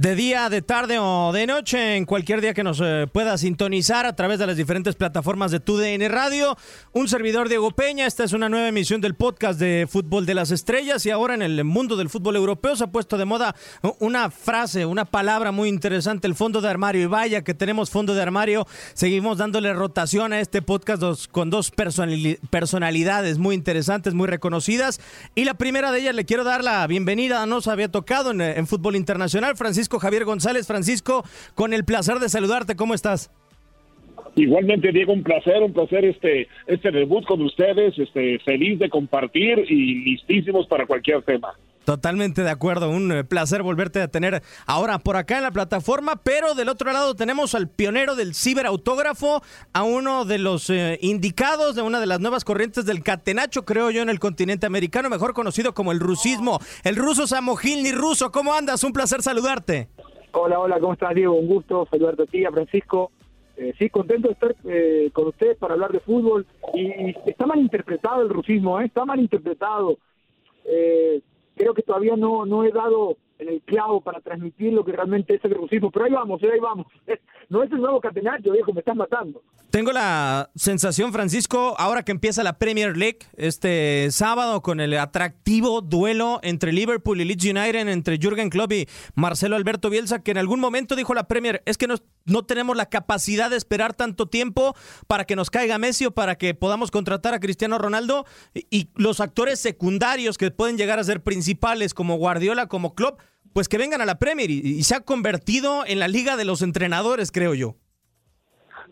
De día, de tarde o de noche, en cualquier día que nos eh, pueda sintonizar a través de las diferentes plataformas de TUDN Radio. Un servidor Diego Peña, esta es una nueva emisión del podcast de Fútbol de las Estrellas y ahora en el mundo del fútbol europeo se ha puesto de moda una frase, una palabra muy interesante, el fondo de armario. Y vaya que tenemos fondo de armario, seguimos dándole rotación a este podcast con dos personalidades muy interesantes, muy reconocidas. Y la primera de ellas le quiero dar la bienvenida, nos había tocado en, en Fútbol Internacional, Francisco Javier González. Francisco, con el placer de saludarte, ¿cómo estás? Igualmente, Diego, un placer, un placer este, este debut con ustedes, este, feliz de compartir y listísimos para cualquier tema. Totalmente de acuerdo, un eh, placer volverte a tener ahora por acá en la plataforma, pero del otro lado tenemos al pionero del ciberautógrafo, a uno de los eh, indicados de una de las nuevas corrientes del catenacho, creo yo, en el continente americano, mejor conocido como el rusismo, el ruso Samogilny ruso, ¿cómo andas? Un placer saludarte. Hola, hola, ¿cómo estás Diego? Un gusto saludarte a ti, a Francisco. Eh, sí, contento de estar con ustedes para hablar de fútbol y está mal interpretado el rusismo, ¿eh? está mal interpretado. Eh, creo que todavía no, no he dado en el clavo para transmitir lo que realmente es el rusismo, pero ahí vamos, ahí vamos. No es el nuevo catenacho, viejo, me estás matando. Tengo la sensación, Francisco, ahora que empieza la Premier League este sábado con el atractivo duelo entre Liverpool y Leeds United, entre Jürgen Klopp y Marcelo Alberto Bielsa, que en algún momento dijo la Premier, es que no, no tenemos la capacidad de esperar tanto tiempo para que nos caiga Messi o para que podamos contratar a Cristiano Ronaldo y, y los actores secundarios que pueden llegar a ser principales como Guardiola, como Klopp, pues que vengan a la Premier y, se ha convertido en la liga de los entrenadores, creo yo.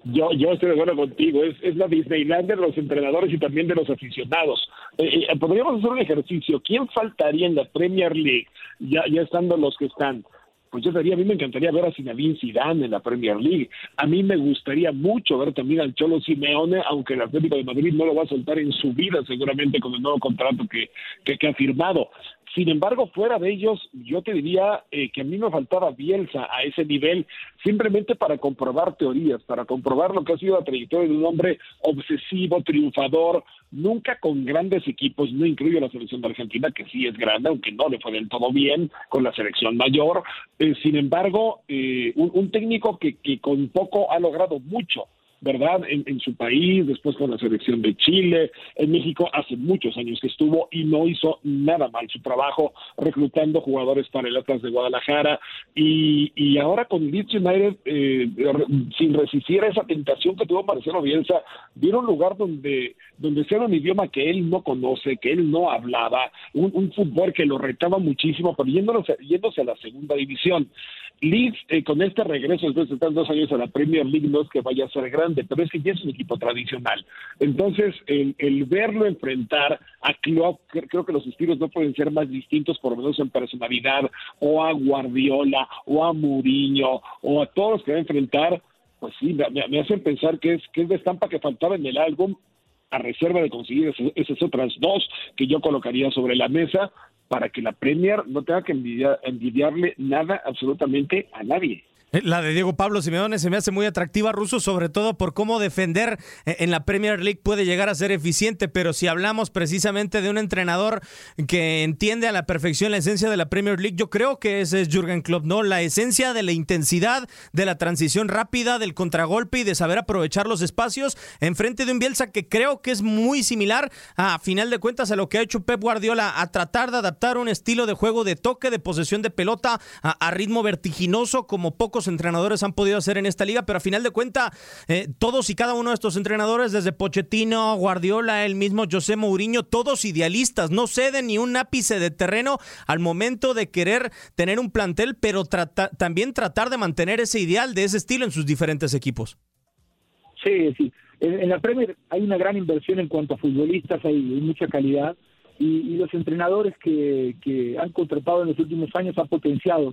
Yo, yo estoy de acuerdo contigo, es, es la Disneyland de los entrenadores y también de los aficionados. Eh, eh, podríamos hacer un ejercicio, ¿quién faltaría en la Premier League, ya, ya estando los que están? Pues yo diría, a mí me encantaría ver a Zinedine Zidane en la Premier League. A mí me gustaría mucho ver también al Cholo Simeone, aunque el Atlético de Madrid no lo va a soltar en su vida seguramente con el nuevo contrato que, que ha firmado. Sin embargo, fuera de ellos, yo te diría eh, que a mí me faltaba Bielsa a ese nivel, simplemente para comprobar teorías, para comprobar lo que ha sido la trayectoria de un hombre obsesivo, triunfador, nunca con grandes equipos, no incluyo la selección de Argentina, que sí es grande, aunque no le fue del todo bien con la selección mayor. Eh, sin embargo, eh, un, técnico que, que con poco ha logrado mucho ¿verdad? En, su país, después con la selección de Chile, en México hace muchos años que estuvo y no hizo nada mal su trabajo reclutando jugadores para el Atlas de Guadalajara y, y ahora con Leeds United, eh, sin resistir a esa tentación que tuvo Marcelo Bielsa, vieron un lugar donde, donde sea un idioma que él no conoce, que él no hablaba, un, fútbol que lo retaba muchísimo, pero yéndose, yéndose a la segunda división. Leeds, eh, con este regreso después de estar dos años a la Premier League, no es que vaya a ser grande, pero es que ya es un equipo tradicional. Entonces, el, el verlo enfrentar a Klopp, creo que los estilos no pueden ser más distintos, por lo menos en personalidad, o a Guardiola, o a Mourinho, o a todos los que va a enfrentar, pues sí, me, hacen pensar que es, que es de estampa que faltaba en el álbum, a reserva de conseguir esas otras dos que yo colocaría sobre la mesa, para que la Premier no tenga que envidiarle nada absolutamente a nadie. Eh, la de Diego Pablo Simeone se me hace muy atractiva, Ruso, sobre todo por cómo defender eh, en la Premier League puede llegar a ser eficiente, pero si hablamos precisamente de un entrenador que entiende a la perfección la esencia de la Premier League, yo creo que ese es Jürgen Klopp, ¿no? La esencia de la intensidad, de la transición rápida, del contragolpe y de saber aprovechar los espacios en frente de un Bielsa que creo que es muy similar a final de cuentas a lo que ha hecho Pep Guardiola, a tratar de adaptar un estilo de juego de toque, de posesión de pelota a, a ritmo vertiginoso como poco entrenadores han podido hacer en esta liga, pero a final de cuenta, eh, todos y cada uno de estos entrenadores, desde Pochettino, Guardiola, el mismo José Mourinho, todos idealistas, no ceden ni un ápice de terreno al momento de querer tener un plantel, pero también tratar de mantener ese ideal de ese estilo en sus diferentes equipos. Sí, sí. En, la Premier hay una gran inversión en cuanto a futbolistas, hay, mucha calidad. Y, los entrenadores que, que, han contratado en los últimos años han potenciado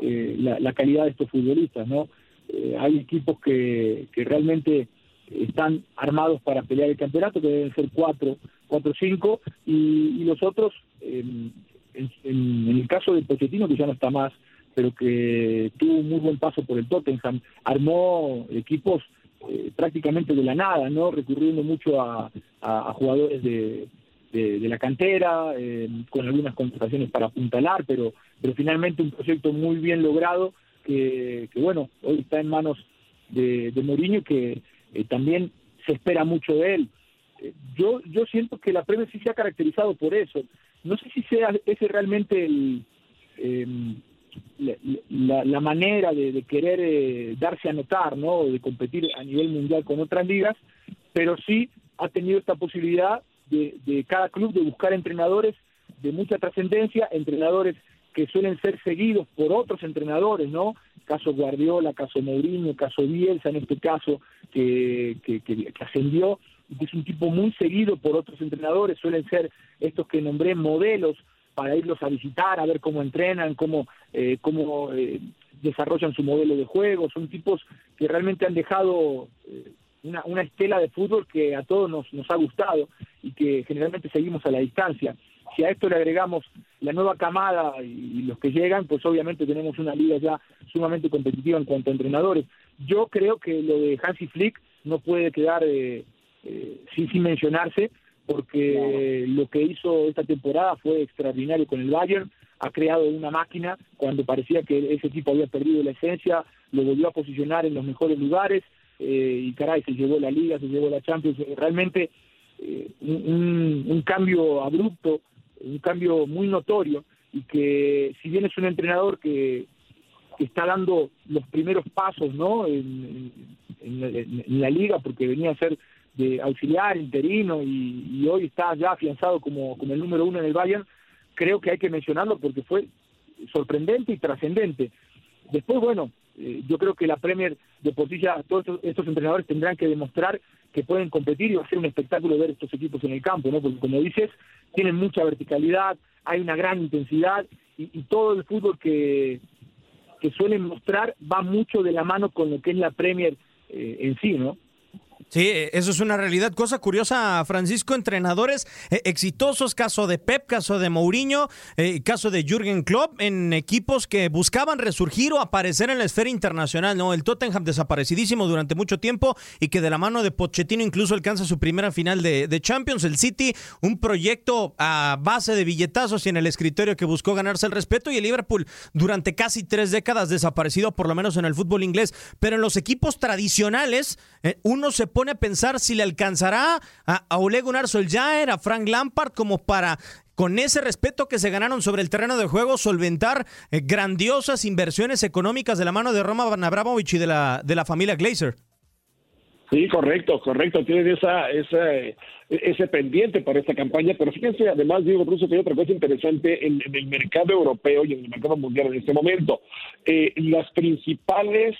eh, la, calidad de estos futbolistas, ¿no? Eh, hay equipos que, que realmente están armados para pelear el campeonato, que deben ser cuatro, cuatro o cinco, y, los otros, en, el caso de Pochettino, que ya no está más, pero que tuvo un muy buen paso por el Tottenham, armó equipos eh, prácticamente de la nada, ¿no? Recurriendo mucho a, jugadores de, de, la cantera, eh, con algunas contrataciones para apuntalar, pero, pero finalmente un proyecto muy bien logrado que, bueno, hoy está en manos de, de Mourinho que eh, también se espera mucho de él. Eh, yo, yo siento que la Premier sí se ha caracterizado por eso. No sé si sea ese realmente el, em, la, la, manera de, querer eh, darse a notar, ¿no? De competir a nivel mundial con otras ligas, pero sí ha tenido esta posibilidad de, cada club de buscar entrenadores de mucha trascendencia, entrenadores que suelen ser seguidos por otros entrenadores, ¿no? Caso Guardiola, caso Mourinho, caso Bielsa en este caso, que, que, que, ascendió, que es un tipo muy seguido por otros entrenadores, suelen ser estos que nombré modelos para irlos a visitar, a ver cómo entrenan, cómo, eh, cómo eh, desarrollan su modelo de juego, son tipos que realmente han dejado eh, una, una estela de fútbol que a todos nos, nos ha gustado y que generalmente seguimos a la distancia. Si a esto le agregamos la nueva camada y, los que llegan, pues obviamente tenemos una liga ya sumamente competitiva en cuanto a entrenadores. Yo creo que lo de Hansi Flick no puede quedar eh, eh, sin, sin mencionarse, porque lo que hizo esta temporada fue extraordinario con el Bayern, ha creado una máquina cuando parecía que ese equipo había perdido la esencia, lo volvió a posicionar en los mejores lugares, eh, y caray, se llevó la Liga, se llevó la Champions, realmente un, un, cambio abrupto un cambio muy notorio y que si bien es un entrenador que, está dando los primeros pasos ¿no? En, la, liga porque venía a ser de auxiliar, interino y, hoy está ya afianzado como, como el número uno en el Bayern, creo que hay que mencionarlo porque fue sorprendente y trascendente. Después, bueno, eh, yo creo que la Premier de Portilla, todos estos, entrenadores tendrán que demostrar que pueden competir y va a ser un espectáculo ver estos equipos en el campo, ¿no? Porque como dices, tienen mucha verticalidad, hay una gran intensidad y, todo el fútbol que, que suelen mostrar va mucho de la mano con lo que es la Premier eh, en sí, ¿no? Sí, eso es una realidad. Cosa curiosa, Francisco, entrenadores eh, exitosos, caso de Pep, caso de Mourinho, eh, caso de Jürgen Klopp, en equipos que buscaban resurgir o aparecer en la esfera internacional, ¿no? El Tottenham desaparecidísimo durante mucho tiempo y que de la mano de Pochettino incluso alcanza su primera final de, Champions. El City, un proyecto a base de billetazos y en el escritorio que buscó ganarse el respeto y el Liverpool durante casi tres décadas desaparecido, por lo menos en el fútbol inglés. Pero en los equipos tradicionales, eh, uno se pone a pensar si le alcanzará a, a Ole Gunnar Solskjaer, a Frank Lampard, como para con ese respeto que se ganaron sobre el terreno de juego, solventar eh, grandiosas inversiones económicas de la mano de Roma Abramovich y de la, de la familia Glazer. Sí, correcto, correcto. Tienen esa, esa, ese pendiente para esta campaña, pero fíjense, además, digo, incluso que hay otra cosa interesante en, el mercado europeo y en el mercado mundial en este momento. Eh, las principales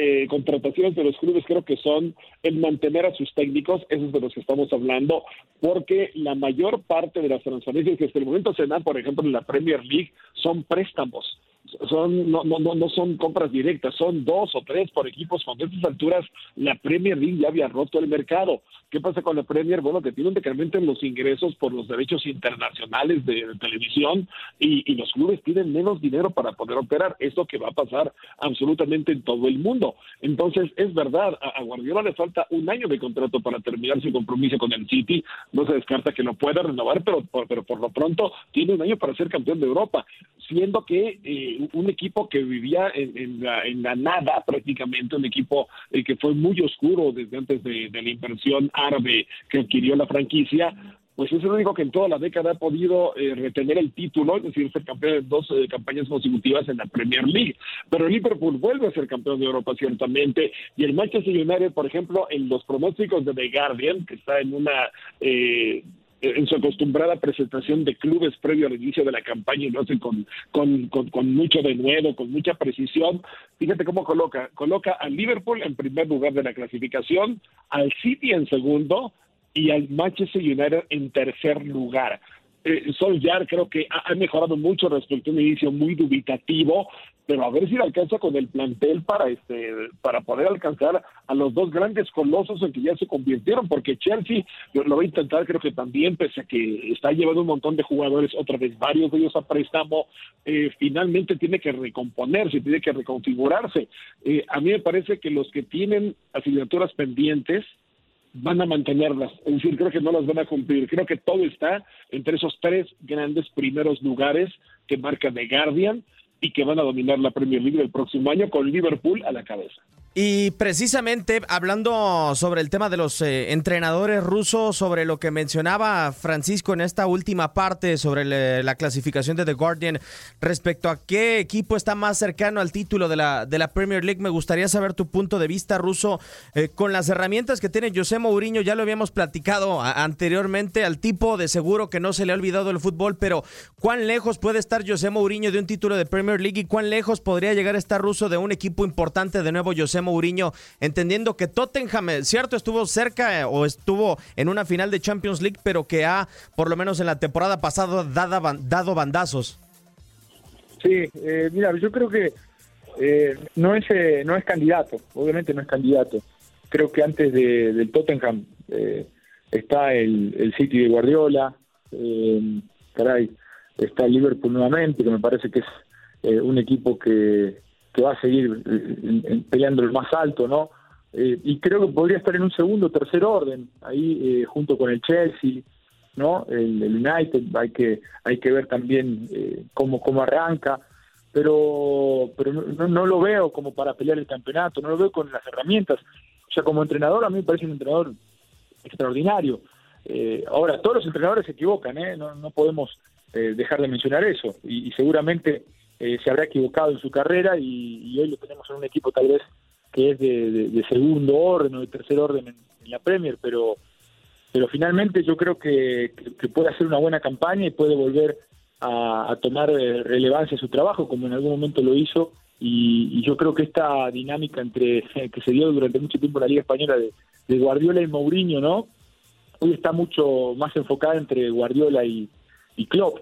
eh, contrataciones de los clubes creo que son el mantener a sus técnicos, esos de los que estamos hablando, porque la mayor parte de las transferencias que hasta el momento se dan, por ejemplo, en la Premier League, son préstamos son no, no, no son compras directas, son dos o tres por equipos. Cuando a estas alturas la Premier League ya había roto el mercado. ¿Qué pasa con la Premier? Bueno, que tiene un decremento en los ingresos por los derechos internacionales de, televisión y, los clubes tienen menos dinero para poder operar. Eso que va a pasar absolutamente en todo el mundo. Entonces, es verdad, a, Guardiola le falta un año de contrato para terminar su compromiso con el City. No se descarta que lo pueda renovar, pero, pero por lo pronto tiene un año para ser campeón de Europa, siendo que eh, un equipo que vivía en, la, nada prácticamente, un equipo eh, que fue muy oscuro desde antes de, la inversión árabe que adquirió la franquicia, pues es el único que en toda la década ha podido eh, retener el título, es decir, ser campeón en dos eh, campañas consecutivas en la Premier League. Pero Liverpool vuelve a ser campeón de Europa, ciertamente, y el Manchester United, por ejemplo, en los pronósticos de The Guardian, que está en una en su acostumbrada presentación de clubes previo al inicio de la campaña y lo hace con, con, con, mucho denuedo, con mucha precisión. Fíjate cómo coloca, coloca al Liverpool en primer lugar de la clasificación, al City en segundo y al Manchester United en tercer lugar. Eh, Solskjaer creo que ha, mejorado mucho respecto a un inicio muy dubitativo, pero a ver si le alcanza con el plantel para este para poder alcanzar a los dos grandes colosos en que ya se convirtieron, porque Chelsea lo va a intentar, creo que también, pese a que está llevando un montón de jugadores, otra vez varios de ellos a préstamo, eh, finalmente tiene que recomponerse, tiene que reconfigurarse. Eh, a mí me parece que los que tienen asignaturas pendientes, van a mantenerlas. Es decir, creo que no las van a cumplir. Creo que todo está entre esos tres grandes primeros lugares que marca The Guardian y que van a dominar la Premier League el próximo año con Liverpool a la cabeza. Y precisamente hablando sobre el tema de los eh, entrenadores rusos, sobre lo que mencionaba Francisco en esta última parte sobre la clasificación de The Guardian respecto a qué equipo está más cercano al título de la, de la Premier League, me gustaría saber tu punto de vista ruso eh, con las herramientas que tiene José Mourinho, ya lo habíamos platicado anteriormente, al tipo de seguro que no se le ha olvidado el fútbol, pero ¿cuán lejos puede estar José Mourinho de un título de Premier League y cuán lejos podría llegar a estar ruso de un equipo importante de nuevo José entendiendo que Tottenham, eh, cierto, estuvo cerca eh, o estuvo en una final de Champions League, pero que ha, por lo menos en la temporada pasada, dado bandazos. Sí, eh, mira, yo creo que no, es, no es candidato, obviamente no es candidato. Creo que antes de, del Tottenham está el, el City de Guardiola, caray, está Liverpool nuevamente, que me parece que es un equipo que, que va a seguir eh, peleando el más alto, ¿no? Eh, y creo que podría estar en un segundo o tercer orden, ahí eh, junto con el Chelsea, ¿no? El, United, hay que, hay que ver también cómo, cómo arranca, pero, pero no, no, lo veo como para pelear el campeonato, no lo veo con las herramientas. O sea, como entrenador, a mí me parece un entrenador extraordinario. ahora, todos los entrenadores se equivocan, ¿eh? No, no podemos dejar de mencionar eso, y seguramente eh, se habrá equivocado en su carrera y, hoy lo tenemos en un equipo tal vez que es de, segundo orden o de tercer orden en, la Premier, pero pero finalmente yo creo que, puede hacer una buena campaña y puede volver a, tomar eh, relevancia su trabajo, como en algún momento lo hizo, y, yo creo que esta dinámica entre que se dio durante mucho tiempo en la Liga Española de, Guardiola y Mourinho, ¿no? Hoy está mucho más enfocada entre Guardiola y, y Klopp.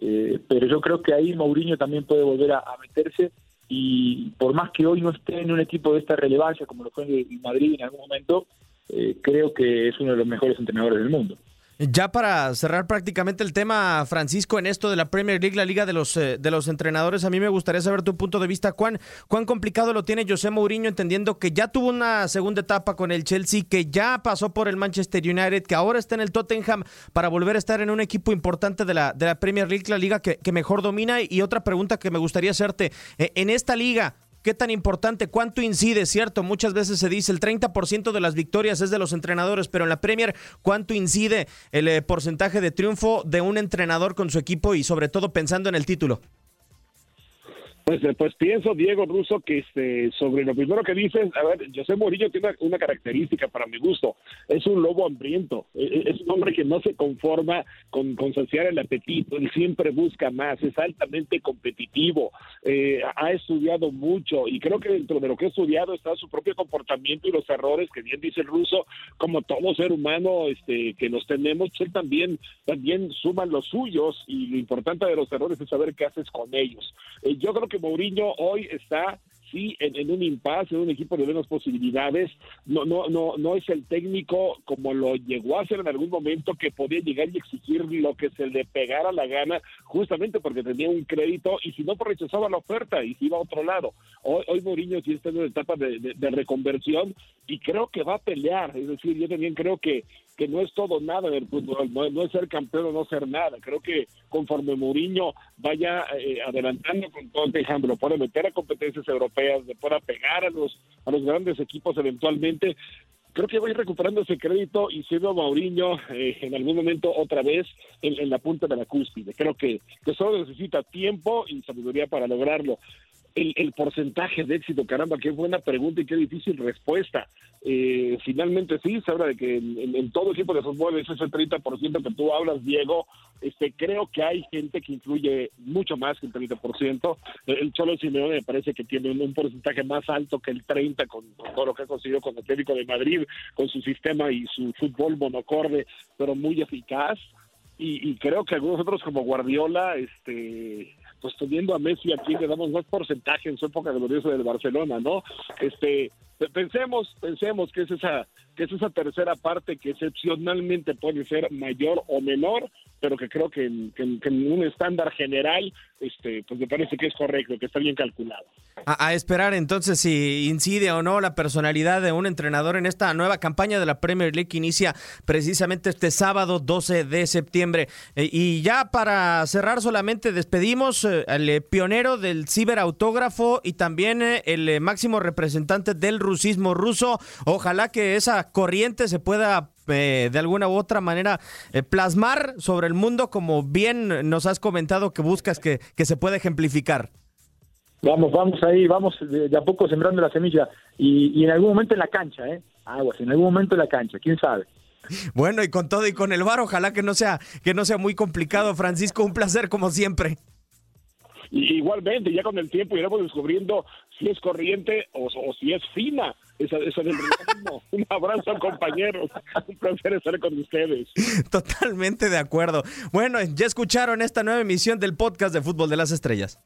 Eh, pero yo creo que ahí Mourinho también puede volver a, meterse y por más que hoy no esté en un equipo de esta relevancia como lo fue en Madrid en algún momento, eh, creo que es uno de los mejores entrenadores del mundo. Ya para cerrar prácticamente el tema, Francisco, en esto de la Premier League, la liga de los, eh, de los entrenadores, a mí me gustaría saber tu punto de vista. ¿Cuán, ¿Cuán complicado lo tiene José Mourinho entendiendo que ya tuvo una segunda etapa con el Chelsea, que ya pasó por el Manchester United, que ahora está en el Tottenham para volver a estar en un equipo importante de la, de la Premier League, la liga que, mejor domina? Y otra pregunta que me gustaría hacerte, eh, en esta liga, ¿Qué tan importante? ¿Cuánto incide? Cierto, muchas veces se dice el 30% de las victorias es de los entrenadores, pero en la Premier, ¿cuánto incide el eh, porcentaje de triunfo de un entrenador con su equipo y sobre todo pensando en el título? Pues, eh, pues pienso, Diego Russo, que este, sobre lo primero que dices, a ver, José Morillo tiene una, característica para mi gusto, es un lobo hambriento, e, e, es un hombre que no se conforma con, saciar el apetito, él siempre busca más, es altamente competitivo, eh, ha estudiado mucho. Y creo que dentro de lo que ha estudiado está su propio comportamiento y los errores que bien dice el ruso, como todo ser humano este, que los tenemos, pues él también, también suma los suyos. Y lo importante de los errores es saber qué haces con ellos. Eh, yo creo que Mourinho hoy está sí en, un impasse, en un equipo de menos posibilidades, no, no, no, no es el técnico como lo llegó a hacer en algún momento que podía llegar y exigir lo que se le pegara la gana, justamente porque tenía un crédito y si no pues rechazaba la oferta y iba a otro lado. Hoy, hoy Mourinho sí está en una etapa de, reconversión y creo que va a pelear, es decir, yo también creo que que no es todo nada del fútbol, no, es ser campeón o no ser nada. Creo que conforme Mourinho vaya eh, adelantando con todo ejemplo, puede meter a competencias europeas, le pueda pegar a los, a los grandes equipos eventualmente, creo que va a ir recuperando ese crédito y siendo Mourinho eh, en algún momento otra vez en, la punta de la cúspide. Creo que, que solo necesita tiempo y sabiduría para lograrlo el, porcentaje de éxito, caramba, qué buena pregunta y qué difícil respuesta. Eh, finalmente sí, se habla de que en, todo equipo de fútbol es ese 30% que tú hablas, Diego. Este, creo que hay gente que influye mucho más que el 30%. El Cholo Simeone me parece que tiene un, porcentaje más alto que el 30% con, todo lo que ha conseguido con el Atlético de Madrid, con su sistema y su fútbol monocorde, pero muy eficaz y, creo que algunos otros como Guardiola, este, pues teniendo a Messi aquí le damos más porcentaje en su época gloriosa del Barcelona, ¿no? Este, pensemos, pensemos que es esa que es esa tercera parte que excepcionalmente puede ser mayor o menor, pero que creo que en, un estándar general, este, pues me parece que es correcto, que está bien calculado. A, esperar entonces si incide o no la personalidad de un entrenador en esta nueva campaña de la Premier League que inicia precisamente este sábado 12 de septiembre. Eh, y ya para cerrar solamente despedimos eh, al eh, pionero del ciberautógrafo y también el máximo representante del rusismo ruso. Ojalá que esa corriente se pueda eh, de alguna u otra manera eh, plasmar sobre el mundo como bien nos has comentado que buscas que, que se pueda ejemplificar. Vamos, vamos ahí, vamos de, a poco sembrando la semilla y, en algún momento en la cancha, ¿eh? Aguas, en algún momento en la cancha, quién sabe. Bueno, y con todo y con el bar, ojalá que no sea que no sea muy complicado, Francisco, un placer como siempre. igualmente, ya con el tiempo iremos descubriendo si es corriente o, si es fina esa, esa del Un abrazo, compañeros. Un placer estar con ustedes. Totalmente de acuerdo. Bueno, ya escucharon esta nueva emisión del podcast de Fútbol de las Estrellas.